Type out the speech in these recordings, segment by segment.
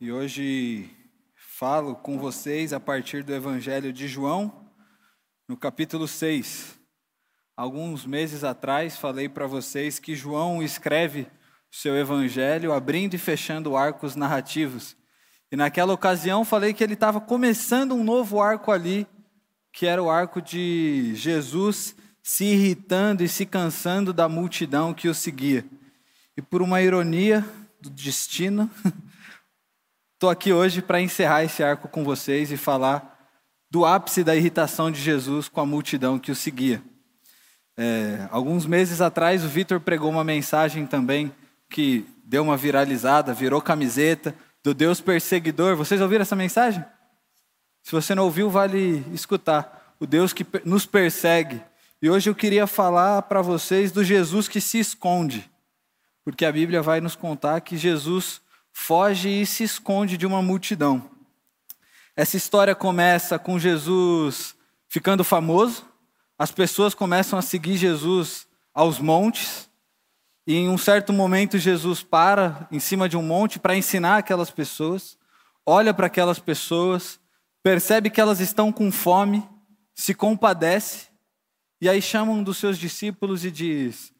e hoje falo com vocês a partir do Evangelho de João, no capítulo 6. Alguns meses atrás falei para vocês que João escreve o seu Evangelho abrindo e fechando arcos narrativos. E naquela ocasião falei que ele estava começando um novo arco ali, que era o arco de Jesus se irritando e se cansando da multidão que o seguia. E por uma ironia do destino, Estou aqui hoje para encerrar esse arco com vocês e falar do ápice da irritação de Jesus com a multidão que o seguia. É, alguns meses atrás, o Vitor pregou uma mensagem também que deu uma viralizada, virou camiseta do Deus perseguidor. Vocês ouviram essa mensagem? Se você não ouviu, vale escutar. O Deus que nos persegue. E hoje eu queria falar para vocês do Jesus que se esconde. Porque a Bíblia vai nos contar que Jesus foge e se esconde de uma multidão. Essa história começa com Jesus ficando famoso, as pessoas começam a seguir Jesus aos montes, e em um certo momento Jesus para em cima de um monte para ensinar aquelas pessoas, olha para aquelas pessoas, percebe que elas estão com fome, se compadece, e aí chama um dos seus discípulos e diz: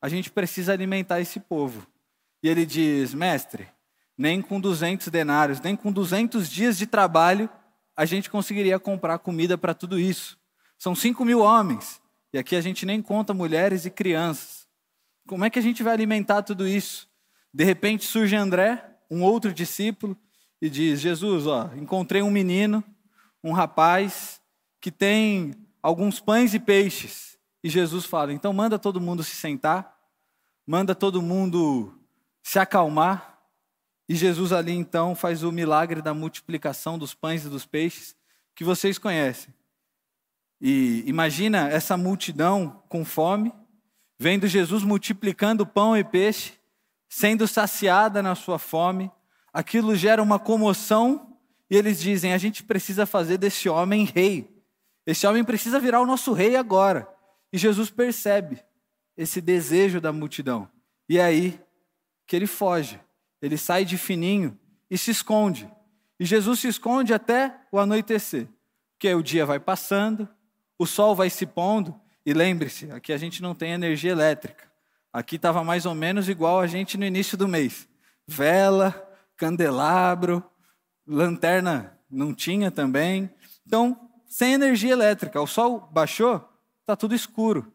A gente precisa alimentar esse povo. E ele diz: Mestre, nem com 200 denários, nem com 200 dias de trabalho, a gente conseguiria comprar comida para tudo isso. São 5 mil homens, e aqui a gente nem conta mulheres e crianças. Como é que a gente vai alimentar tudo isso? De repente surge André, um outro discípulo, e diz: Jesus, ó, encontrei um menino, um rapaz, que tem alguns pães e peixes. E Jesus fala: então manda todo mundo se sentar, manda todo mundo se acalmar, e Jesus ali então faz o milagre da multiplicação dos pães e dos peixes, que vocês conhecem. E imagina essa multidão com fome, vendo Jesus multiplicando pão e peixe, sendo saciada na sua fome. Aquilo gera uma comoção e eles dizem: a gente precisa fazer desse homem rei. Esse homem precisa virar o nosso rei agora. E Jesus percebe esse desejo da multidão. E é aí que ele foge. Ele sai de fininho e se esconde. E Jesus se esconde até o anoitecer. Porque o dia vai passando, o sol vai se pondo, e lembre-se, aqui a gente não tem energia elétrica. Aqui estava mais ou menos igual a gente no início do mês. Vela, candelabro, lanterna não tinha também. Então, sem energia elétrica. O sol baixou, está tudo escuro.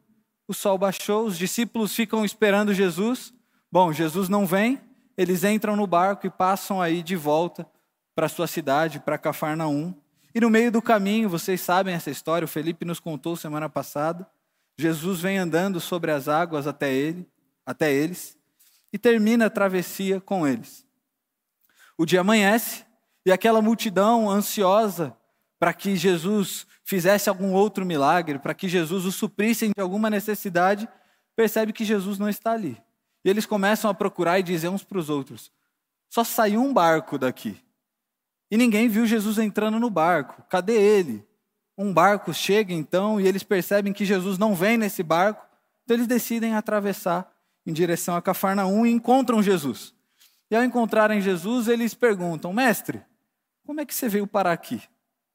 O sol baixou, os discípulos ficam esperando Jesus. Bom, Jesus não vem, eles entram no barco e passam aí de volta para sua cidade, para Cafarnaum. E no meio do caminho, vocês sabem essa história, o Felipe nos contou semana passada. Jesus vem andando sobre as águas até ele, até eles, e termina a travessia com eles. O dia amanhece e aquela multidão ansiosa para que Jesus fizesse algum outro milagre, para que Jesus o suprisse de alguma necessidade, percebe que Jesus não está ali. E eles começam a procurar e dizer uns para os outros: só saiu um barco daqui. E ninguém viu Jesus entrando no barco. Cadê ele? Um barco chega então e eles percebem que Jesus não vem nesse barco. Então eles decidem atravessar em direção a Cafarnaum e encontram Jesus. E ao encontrarem Jesus, eles perguntam: Mestre, como é que você veio parar aqui?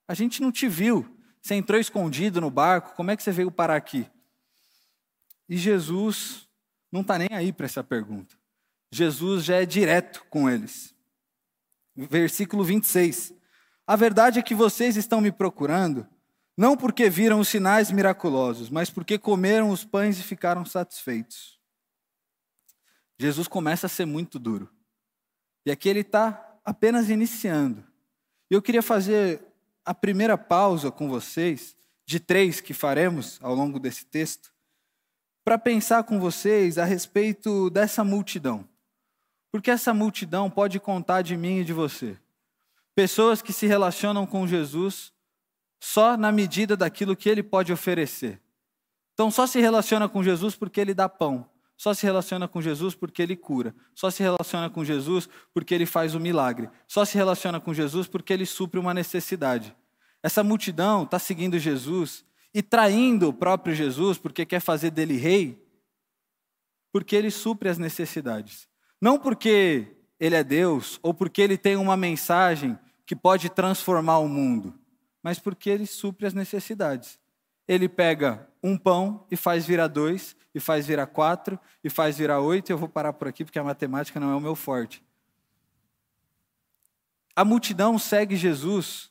A gente não te viu. Você entrou escondido no barco, como é que você veio parar aqui? E Jesus não está nem aí para essa pergunta. Jesus já é direto com eles. Versículo 26. A verdade é que vocês estão me procurando, não porque viram os sinais miraculosos, mas porque comeram os pães e ficaram satisfeitos. Jesus começa a ser muito duro. E aqui ele está apenas iniciando. Eu queria fazer a primeira pausa com vocês, de três que faremos ao longo desse texto, para pensar com vocês a respeito dessa multidão. Porque essa multidão pode contar de mim e de você. Pessoas que se relacionam com Jesus só na medida daquilo que ele pode oferecer. Então, só se relaciona com Jesus porque ele dá pão. Só se relaciona com Jesus porque ele cura. Só se relaciona com Jesus porque ele faz o milagre. Só se relaciona com Jesus porque ele supre uma necessidade. Essa multidão está seguindo Jesus e traindo o próprio Jesus porque quer fazer dele rei, porque ele supre as necessidades. Não porque ele é Deus ou porque ele tem uma mensagem que pode transformar o mundo, mas porque ele supre as necessidades. Ele pega um pão e faz virar dois, e faz virar quatro, e faz virar oito. Eu vou parar por aqui porque a matemática não é o meu forte. A multidão segue Jesus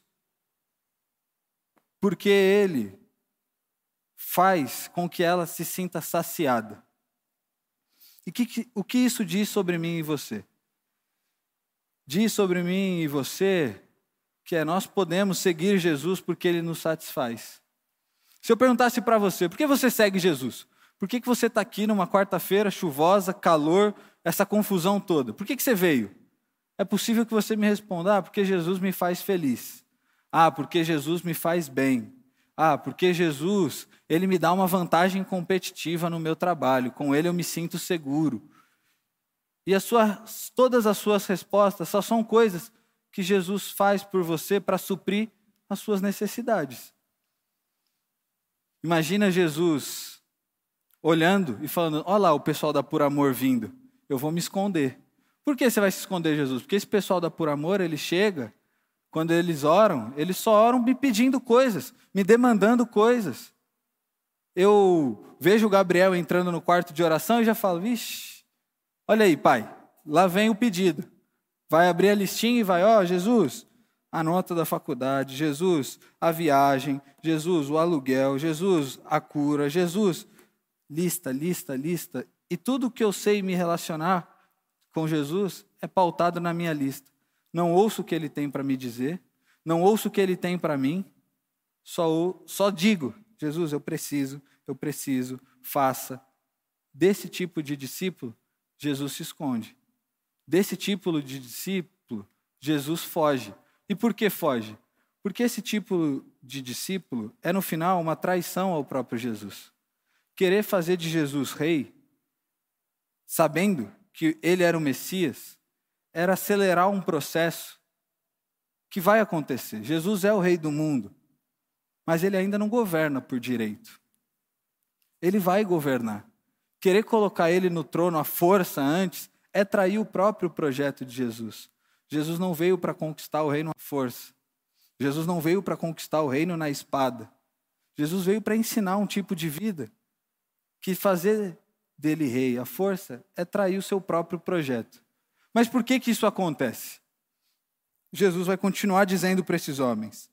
porque ele faz com que ela se sinta saciada. E que, o que isso diz sobre mim e você? Diz sobre mim e você que é nós podemos seguir Jesus porque ele nos satisfaz. Se eu perguntasse para você, por que você segue Jesus? Por que, que você está aqui numa quarta-feira chuvosa, calor, essa confusão toda? Por que, que você veio? É possível que você me responda: ah, porque Jesus me faz feliz. Ah, porque Jesus me faz bem. Ah, porque Jesus, ele me dá uma vantagem competitiva no meu trabalho, com ele eu me sinto seguro. E as suas, todas as suas respostas só são coisas que Jesus faz por você para suprir as suas necessidades. Imagina Jesus olhando e falando: Olha lá o pessoal da Por Amor vindo, eu vou me esconder. Por que você vai se esconder, Jesus? Porque esse pessoal da Por Amor, ele chega quando eles oram, eles só oram me pedindo coisas, me demandando coisas. Eu vejo o Gabriel entrando no quarto de oração e já falo: vixe, olha aí, pai, lá vem o pedido. Vai abrir a listinha e vai: ó, oh, Jesus, a nota da faculdade, Jesus, a viagem, Jesus, o aluguel, Jesus, a cura, Jesus, lista, lista, lista. E tudo que eu sei me relacionar com Jesus é pautado na minha lista não ouço o que ele tem para me dizer, não ouço o que ele tem para mim, só, só digo: Jesus, eu preciso, eu preciso, faça. Desse tipo de discípulo, Jesus se esconde. Desse tipo de discípulo, Jesus foge. E por que foge? Porque esse tipo de discípulo é, no final, uma traição ao próprio Jesus. Querer fazer de Jesus rei, sabendo que ele era o Messias, era acelerar um processo que vai acontecer. Jesus é o rei do mundo, mas ele ainda não governa por direito. Ele vai governar. Querer colocar ele no trono à força antes é trair o próprio projeto de Jesus. Jesus não veio para conquistar o reino à força. Jesus não veio para conquistar o reino na espada. Jesus veio para ensinar um tipo de vida que fazer dele rei à força é trair o seu próprio projeto. Mas por que, que isso acontece? Jesus vai continuar dizendo para esses homens: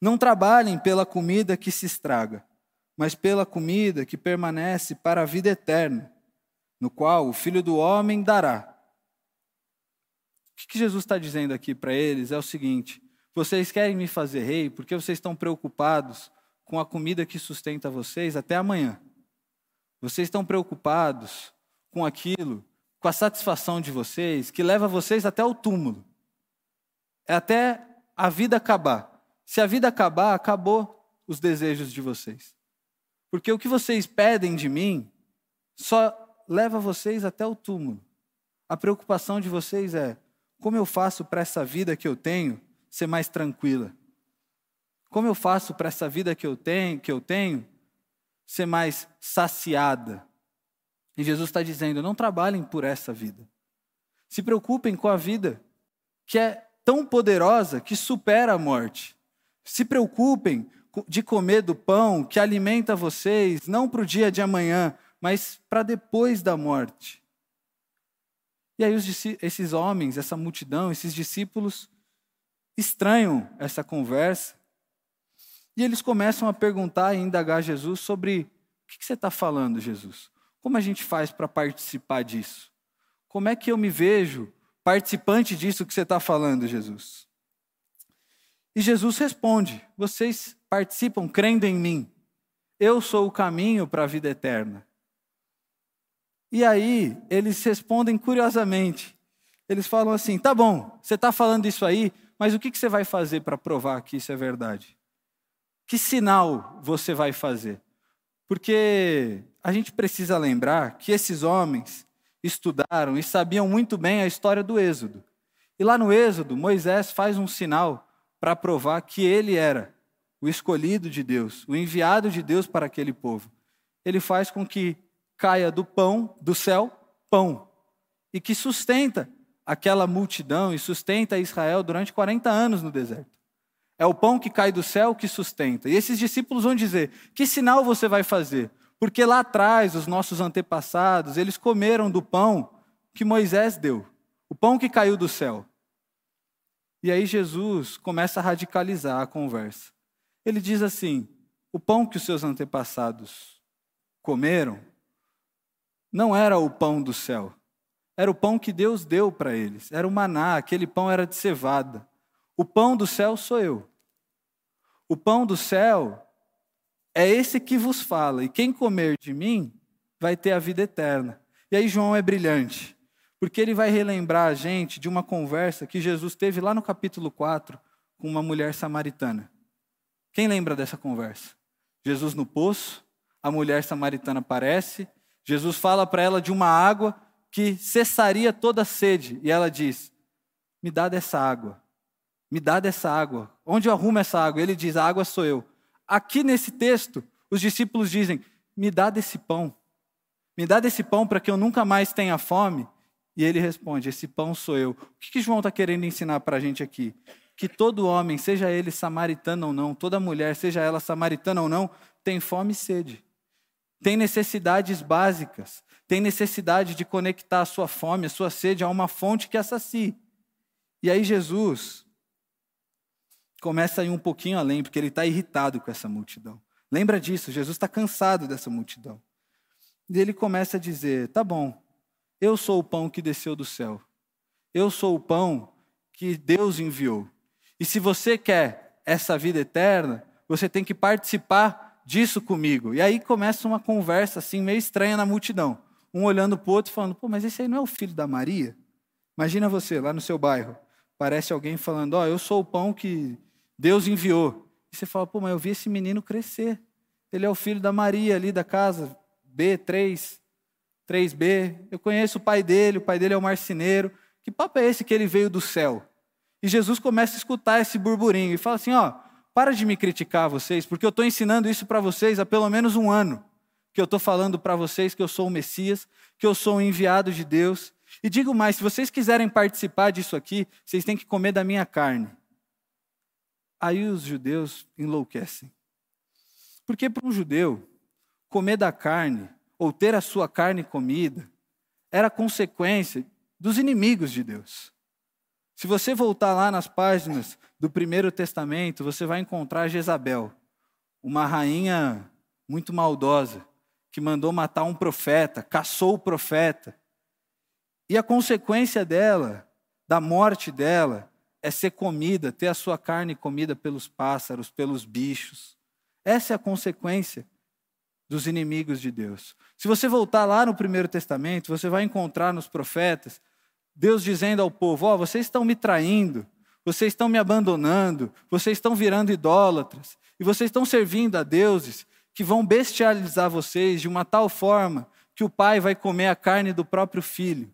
Não trabalhem pela comida que se estraga, mas pela comida que permanece para a vida eterna, no qual o Filho do Homem dará. O que Jesus está dizendo aqui para eles é o seguinte: vocês querem me fazer rei porque vocês estão preocupados com a comida que sustenta vocês até amanhã. Vocês estão preocupados com aquilo com a satisfação de vocês, que leva vocês até o túmulo. É até a vida acabar. Se a vida acabar, acabou os desejos de vocês. Porque o que vocês pedem de mim só leva vocês até o túmulo. A preocupação de vocês é: como eu faço para essa vida que eu tenho ser mais tranquila? Como eu faço para essa vida que eu tenho, que eu tenho ser mais saciada? E Jesus está dizendo: não trabalhem por essa vida. Se preocupem com a vida que é tão poderosa que supera a morte. Se preocupem de comer do pão que alimenta vocês, não para o dia de amanhã, mas para depois da morte. E aí, esses homens, essa multidão, esses discípulos, estranham essa conversa. E eles começam a perguntar e indagar Jesus sobre: o que você está falando, Jesus? Como a gente faz para participar disso? Como é que eu me vejo participante disso que você está falando, Jesus? E Jesus responde: Vocês participam crendo em mim. Eu sou o caminho para a vida eterna. E aí, eles respondem curiosamente. Eles falam assim: tá bom, você está falando isso aí, mas o que você vai fazer para provar que isso é verdade? Que sinal você vai fazer? Porque a gente precisa lembrar que esses homens estudaram e sabiam muito bem a história do Êxodo. E lá no Êxodo, Moisés faz um sinal para provar que ele era o escolhido de Deus, o enviado de Deus para aquele povo. Ele faz com que caia do pão, do céu, pão, e que sustenta aquela multidão e sustenta Israel durante 40 anos no deserto. É o pão que cai do céu que sustenta. E esses discípulos vão dizer: Que sinal você vai fazer? Porque lá atrás, os nossos antepassados, eles comeram do pão que Moisés deu, o pão que caiu do céu. E aí Jesus começa a radicalizar a conversa. Ele diz assim: o pão que os seus antepassados comeram não era o pão do céu, era o pão que Deus deu para eles, era o maná, aquele pão era de cevada. O pão do céu sou eu. O pão do céu é esse que vos fala, e quem comer de mim vai ter a vida eterna. E aí João é brilhante, porque ele vai relembrar a gente de uma conversa que Jesus teve lá no capítulo 4 com uma mulher samaritana. Quem lembra dessa conversa? Jesus no poço, a mulher samaritana aparece, Jesus fala para ela de uma água que cessaria toda a sede, e ela diz: Me dá dessa água, me dá dessa água. Onde eu arrumo essa água? Ele diz: A água sou eu. Aqui nesse texto, os discípulos dizem: Me dá desse pão, me dá desse pão para que eu nunca mais tenha fome. E ele responde: Esse pão sou eu. O que, que João está querendo ensinar para a gente aqui? Que todo homem, seja ele samaritano ou não, toda mulher, seja ela samaritana ou não, tem fome e sede tem necessidades básicas, tem necessidade de conectar a sua fome, a sua sede a uma fonte que assacie. E aí Jesus começa a ir um pouquinho além, porque ele está irritado com essa multidão. Lembra disso, Jesus está cansado dessa multidão. E ele começa a dizer: tá bom, eu sou o pão que desceu do céu, eu sou o pão que Deus enviou. E se você quer essa vida eterna, você tem que participar disso comigo. E aí começa uma conversa assim meio estranha na multidão. Um olhando para o outro falando: pô, mas esse aí não é o filho da Maria? Imagina você lá no seu bairro. Parece alguém falando: ó, oh, eu sou o pão que Deus enviou. E você fala: pô, mas eu vi esse menino crescer. Ele é o filho da Maria ali da casa B3, 3B. Eu conheço o pai dele, o pai dele é o marceneiro. Que papo é esse que ele veio do céu? E Jesus começa a escutar esse burburinho e fala assim: ó, para de me criticar vocês, porque eu estou ensinando isso para vocês há pelo menos um ano. Que eu estou falando para vocês que eu sou o Messias, que eu sou o enviado de Deus. E digo mais: se vocês quiserem participar disso aqui, vocês têm que comer da minha carne. Aí os judeus enlouquecem. Porque para um judeu, comer da carne, ou ter a sua carne comida, era consequência dos inimigos de Deus. Se você voltar lá nas páginas do Primeiro Testamento, você vai encontrar Jezabel, uma rainha muito maldosa, que mandou matar um profeta, caçou o profeta. E a consequência dela, da morte dela, é ser comida, ter a sua carne comida pelos pássaros, pelos bichos. Essa é a consequência dos inimigos de Deus. Se você voltar lá no Primeiro Testamento, você vai encontrar nos profetas Deus dizendo ao povo: Ó, oh, vocês estão me traindo, vocês estão me abandonando, vocês estão virando idólatras, e vocês estão servindo a deuses que vão bestializar vocês de uma tal forma que o pai vai comer a carne do próprio filho.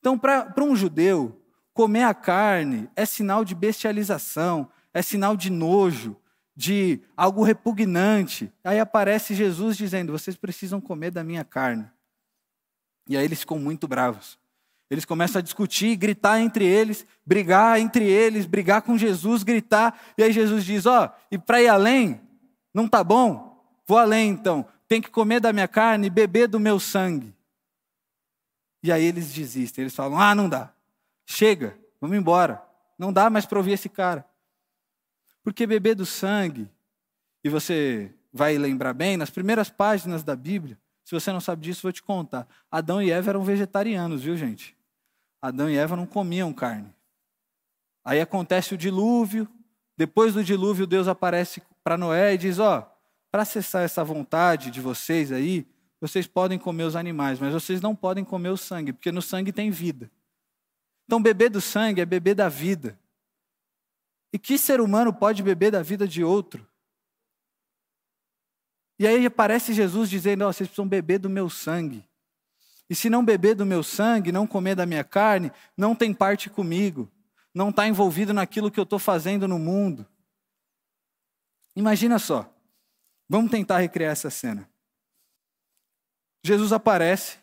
Então, para um judeu, comer a carne é sinal de bestialização, é sinal de nojo, de algo repugnante. Aí aparece Jesus dizendo: Vocês precisam comer da minha carne. E aí eles ficam muito bravos. Eles começam a discutir, gritar entre eles, brigar entre eles, brigar com Jesus, gritar. E aí Jesus diz: Ó, oh, e para ir além, não tá bom? Vou além então. Tem que comer da minha carne e beber do meu sangue. E aí eles desistem. Eles falam: Ah, não dá. Chega, vamos embora. Não dá mais para ouvir esse cara. Porque beber do sangue, e você vai lembrar bem, nas primeiras páginas da Bíblia, se você não sabe disso, vou te contar. Adão e Eva eram vegetarianos, viu, gente? Adão e Eva não comiam carne. Aí acontece o dilúvio. Depois do dilúvio, Deus aparece para Noé e diz: Ó, oh, para cessar essa vontade de vocês aí, vocês podem comer os animais, mas vocês não podem comer o sangue, porque no sangue tem vida. Então, beber do sangue é beber da vida. E que ser humano pode beber da vida de outro? E aí aparece Jesus dizendo: oh, vocês precisam beber do meu sangue. E se não beber do meu sangue, não comer da minha carne, não tem parte comigo, não está envolvido naquilo que eu estou fazendo no mundo. Imagina só, vamos tentar recriar essa cena. Jesus aparece,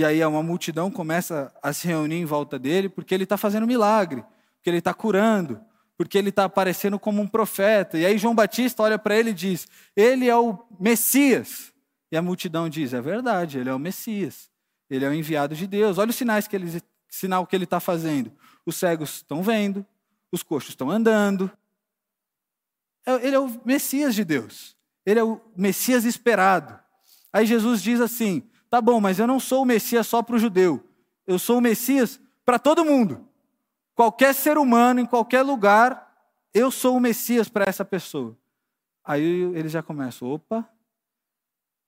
E aí uma multidão começa a se reunir em volta dele porque ele está fazendo milagre, porque ele está curando, porque ele está aparecendo como um profeta. E aí João Batista olha para ele e diz: Ele é o Messias. E a multidão diz: É verdade, ele é o Messias. Ele é o enviado de Deus. Olha os sinais que ele, sinal que ele está fazendo. Os cegos estão vendo, os coxos estão andando. É, ele é o Messias de Deus. Ele é o Messias esperado. Aí Jesus diz assim: tá bom, mas eu não sou o Messias só para o judeu. Eu sou o Messias para todo mundo. Qualquer ser humano, em qualquer lugar, eu sou o Messias para essa pessoa. Aí eles já começam: opa,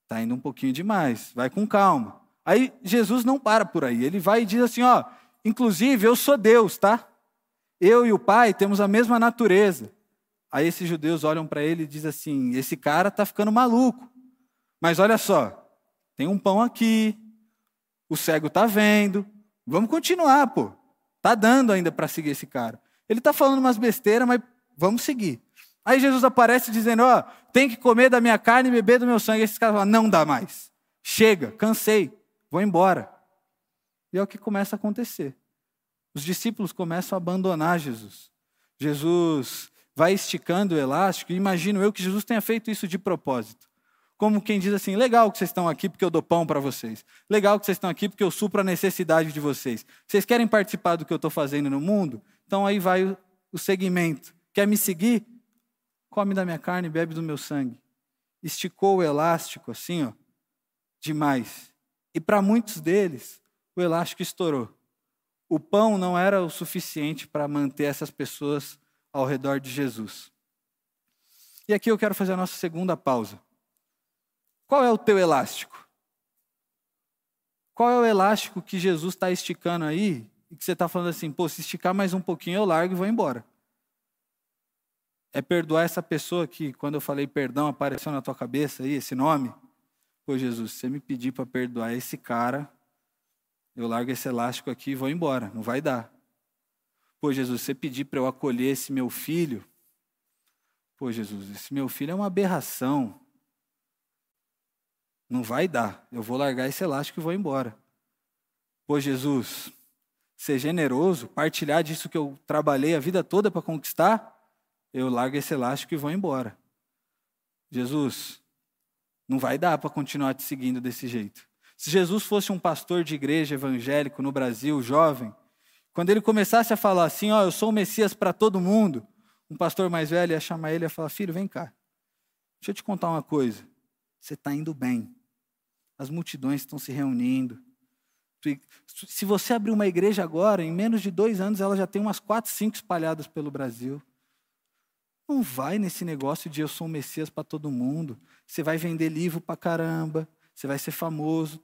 tá indo um pouquinho demais, vai com calma. Aí Jesus não para por aí, ele vai e diz assim: ó, inclusive eu sou Deus, tá? Eu e o Pai temos a mesma natureza. Aí esses judeus olham para ele e dizem assim: esse cara está ficando maluco. Mas olha só, tem um pão aqui, o cego está vendo, vamos continuar, pô. Tá dando ainda para seguir esse cara. Ele está falando umas besteiras, mas vamos seguir. Aí Jesus aparece dizendo: ó, tem que comer da minha carne e beber do meu sangue. Esses caras falam: não dá mais. Chega, cansei, vou embora. E é o que começa a acontecer. Os discípulos começam a abandonar Jesus. Jesus vai esticando o elástico, e imagino eu que Jesus tenha feito isso de propósito. Como quem diz assim: legal que vocês estão aqui porque eu dou pão para vocês. Legal que vocês estão aqui porque eu supro a necessidade de vocês. Vocês querem participar do que eu estou fazendo no mundo? Então aí vai o, o segmento. Quer me seguir? Come da minha carne e bebe do meu sangue. Esticou o elástico assim, ó, demais. E para muitos deles, o elástico estourou. O pão não era o suficiente para manter essas pessoas ao redor de Jesus. E aqui eu quero fazer a nossa segunda pausa. Qual é o teu elástico? Qual é o elástico que Jesus está esticando aí e que você está falando assim, pô, se esticar mais um pouquinho eu largo e vou embora? É perdoar essa pessoa que, quando eu falei perdão, apareceu na tua cabeça aí esse nome? Pô, Jesus, você me pedir para perdoar esse cara, eu largo esse elástico aqui e vou embora. Não vai dar. Pô, Jesus, você pedir para eu acolher esse meu filho? Pô, Jesus, esse meu filho é uma aberração. Não vai dar. Eu vou largar esse elástico e vou embora. Pô, Jesus, ser generoso, partilhar disso que eu trabalhei a vida toda para conquistar, eu largo esse elástico e vou embora. Jesus, não vai dar para continuar te seguindo desse jeito. Se Jesus fosse um pastor de igreja evangélico no Brasil, jovem, quando ele começasse a falar assim, ó, oh, eu sou o Messias para todo mundo, um pastor mais velho ia chamar ele e ia falar, filho, vem cá, deixa eu te contar uma coisa, você está indo bem, as multidões estão se reunindo, se você abrir uma igreja agora, em menos de dois anos, ela já tem umas quatro, cinco espalhadas pelo Brasil. Não vai nesse negócio de eu sou o Messias para todo mundo. Você vai vender livro para caramba você vai ser famoso.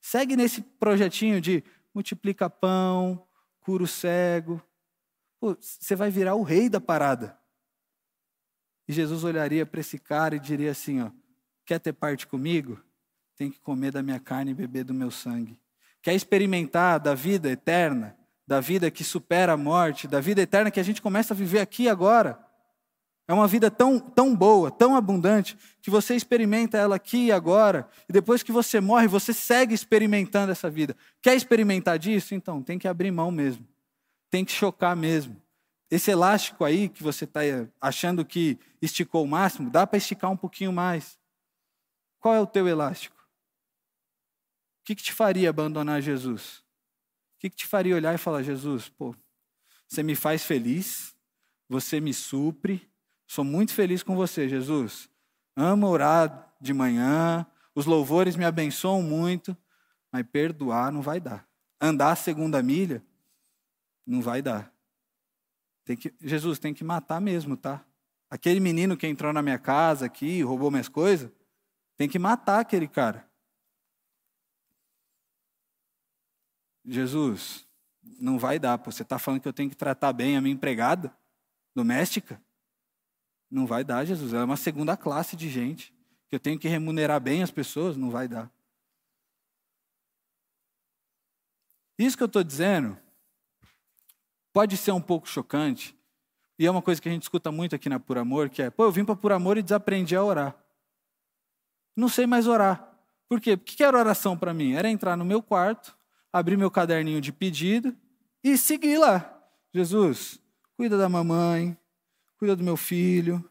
Segue nesse projetinho de multiplica pão, cura o cego. Pô, você vai virar o rei da parada. E Jesus olharia para esse cara e diria assim: ó, quer ter parte comigo? Tem que comer da minha carne e beber do meu sangue. Quer experimentar da vida eterna, da vida que supera a morte, da vida eterna que a gente começa a viver aqui agora? É uma vida tão, tão boa, tão abundante, que você experimenta ela aqui e agora, e depois que você morre, você segue experimentando essa vida. Quer experimentar disso? Então, tem que abrir mão mesmo. Tem que chocar mesmo. Esse elástico aí que você está achando que esticou o máximo, dá para esticar um pouquinho mais. Qual é o teu elástico? O que, que te faria abandonar Jesus? O que, que te faria olhar e falar, Jesus, pô, você me faz feliz, você me supre, Sou muito feliz com você, Jesus. Amo orar de manhã, os louvores me abençoam muito, mas perdoar não vai dar. Andar a segunda milha não vai dar. Tem que, Jesus tem que matar mesmo, tá? Aquele menino que entrou na minha casa aqui, roubou minhas coisas, tem que matar aquele cara. Jesus, não vai dar. Você está falando que eu tenho que tratar bem a minha empregada doméstica? Não vai dar, Jesus. É uma segunda classe de gente. Que eu tenho que remunerar bem as pessoas, não vai dar. Isso que eu estou dizendo pode ser um pouco chocante, e é uma coisa que a gente escuta muito aqui na Por Amor, que é, pô, eu vim para Por Amor e desaprendi a orar. Não sei mais orar, Por quê? Porque que era oração para mim? Era entrar no meu quarto, abrir meu caderninho de pedido e seguir lá. Jesus, cuida da mamãe, cuida do meu filho.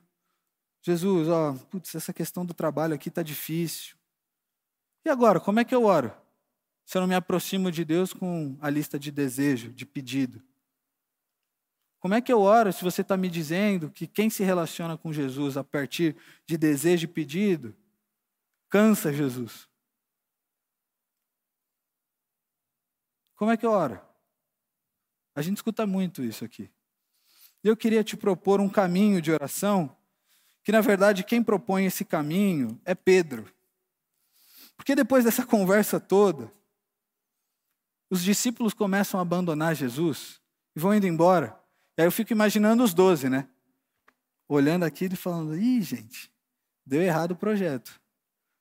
Jesus, ó, putz, essa questão do trabalho aqui está difícil. E agora, como é que eu oro? Se eu não me aproximo de Deus com a lista de desejo, de pedido. Como é que eu oro se você está me dizendo que quem se relaciona com Jesus a partir de desejo e pedido cansa Jesus? Como é que oro? A gente escuta muito isso aqui. Eu queria te propor um caminho de oração, que na verdade quem propõe esse caminho é Pedro. Porque depois dessa conversa toda, os discípulos começam a abandonar Jesus e vão indo embora. E aí eu fico imaginando os doze, né? Olhando aquilo e falando: ih, gente, deu errado o projeto.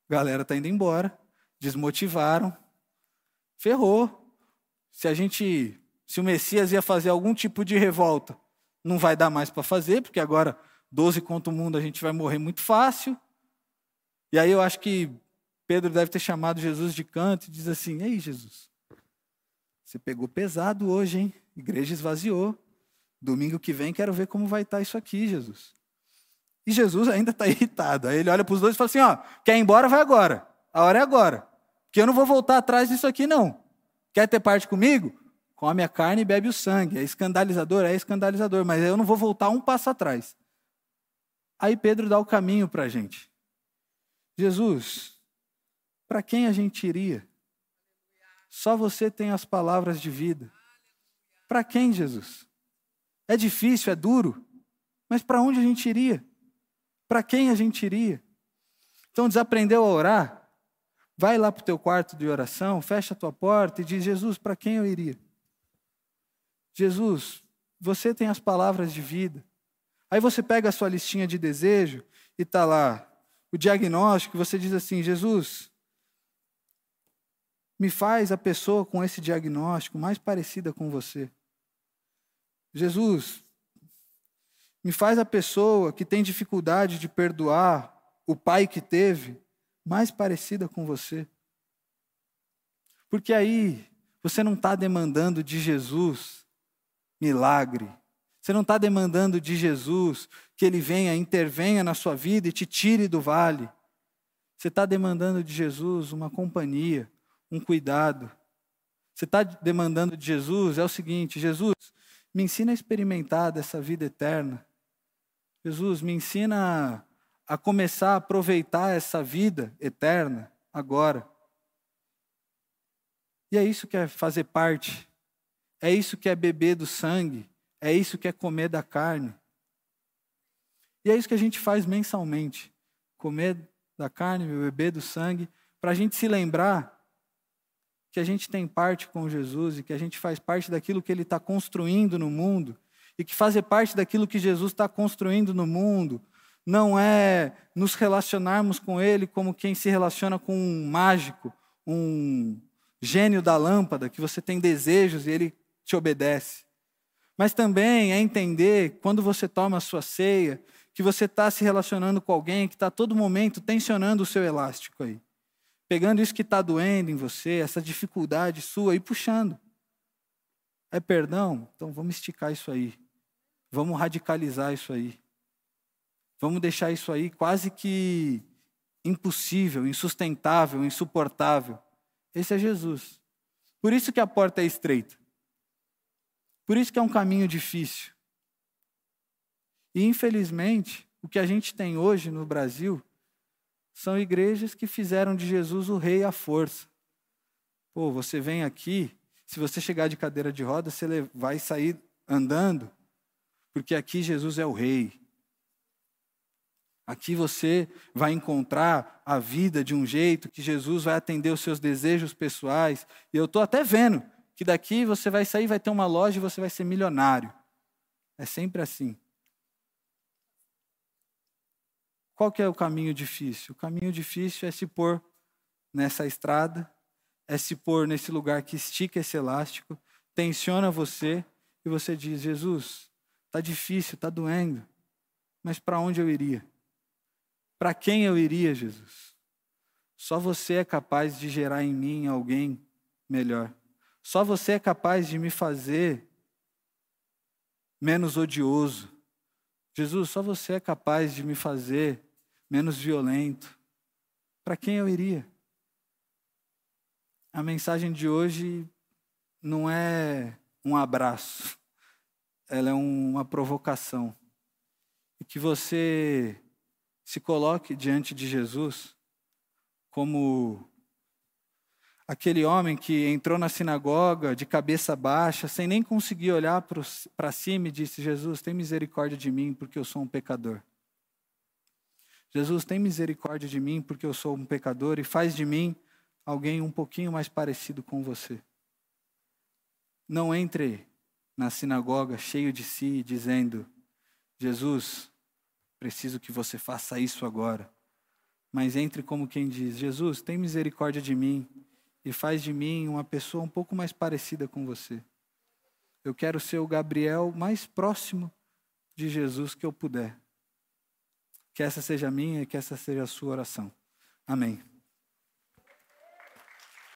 A galera tá indo embora, desmotivaram, ferrou. Se a gente, se o Messias ia fazer algum tipo de revolta, não vai dar mais para fazer, porque agora 12 contra o mundo a gente vai morrer muito fácil. E aí eu acho que Pedro deve ter chamado Jesus de canto e diz assim: Ei, Jesus, você pegou pesado hoje, hein? igreja esvaziou. Domingo que vem quero ver como vai estar isso aqui, Jesus. E Jesus ainda está irritado. Aí ele olha para os dois e fala assim: ó, quer ir embora, vai agora. A hora é agora. Porque eu não vou voltar atrás disso aqui, não. Quer ter parte comigo? Come a carne e bebe o sangue. É escandalizador? É escandalizador, mas eu não vou voltar um passo atrás. Aí Pedro dá o caminho para a gente. Jesus, para quem a gente iria? Só você tem as palavras de vida. Para quem, Jesus? É difícil, é duro, mas para onde a gente iria? Para quem a gente iria? Então, desaprendeu a orar? Vai lá para o teu quarto de oração, fecha a tua porta e diz: Jesus, para quem eu iria? Jesus, você tem as palavras de vida. Aí você pega a sua listinha de desejo e está lá o diagnóstico, você diz assim: Jesus, me faz a pessoa com esse diagnóstico mais parecida com você. Jesus, me faz a pessoa que tem dificuldade de perdoar o pai que teve mais parecida com você. Porque aí você não está demandando de Jesus milagre. Você não está demandando de Jesus que ele venha, intervenha na sua vida e te tire do vale. Você está demandando de Jesus uma companhia, um cuidado. Você está demandando de Jesus é o seguinte: Jesus, me ensina a experimentar dessa vida eterna. Jesus, me ensina a, começar a aproveitar essa vida eterna agora. E é isso que é fazer parte, é isso que é beber do sangue, é isso que é comer da carne. E é isso que a gente faz mensalmente: comer da carne, beber do sangue, para a gente se lembrar que a gente tem parte com Jesus e que a gente faz parte daquilo que Ele está construindo no mundo e que fazer parte daquilo que Jesus está construindo no mundo não é nos relacionarmos com Ele como quem se relaciona com um mágico, um gênio da lâmpada, que você tem desejos e Ele te obedece. Mas também é entender, quando você toma a sua ceia, que você está se relacionando com alguém que está a todo momento tensionando o seu elástico aí pegando isso que está doendo em você, essa dificuldade sua e puxando. É perdão? Então vamos esticar isso aí. Vamos radicalizar isso aí. Vamos deixar isso aí quase que impossível, insustentável, insuportável. Esse é Jesus. Por isso que a porta é estreita. Por isso que é um caminho difícil. E infelizmente, o que a gente tem hoje no Brasil são igrejas que fizeram de Jesus o rei à força. Pô, você vem aqui, se você chegar de cadeira de roda, você vai sair andando, porque aqui Jesus é o rei. Aqui você vai encontrar a vida de um jeito que Jesus vai atender os seus desejos pessoais. E eu estou até vendo que daqui você vai sair, vai ter uma loja e você vai ser milionário. É sempre assim. Qual que é o caminho difícil? O caminho difícil é se pôr nessa estrada, é se pôr nesse lugar que estica esse elástico, tensiona você e você diz: Jesus, está difícil, está doendo, mas para onde eu iria? Para quem eu iria, Jesus? Só você é capaz de gerar em mim alguém melhor. Só você é capaz de me fazer menos odioso. Jesus, só você é capaz de me fazer menos violento. Para quem eu iria? A mensagem de hoje não é um abraço, ela é uma provocação. E que você se coloque diante de Jesus como aquele homem que entrou na sinagoga de cabeça baixa, sem nem conseguir olhar para cima e disse: Jesus, tem misericórdia de mim, porque eu sou um pecador. Jesus, tem misericórdia de mim, porque eu sou um pecador, e faz de mim alguém um pouquinho mais parecido com você. Não entre na sinagoga cheio de si, dizendo: Jesus, preciso que você faça isso agora. Mas entre como quem diz: Jesus, tem misericórdia de mim e faz de mim uma pessoa um pouco mais parecida com você. Eu quero ser o Gabriel mais próximo de Jesus que eu puder. Que essa seja a minha e que essa seja a sua oração. Amém.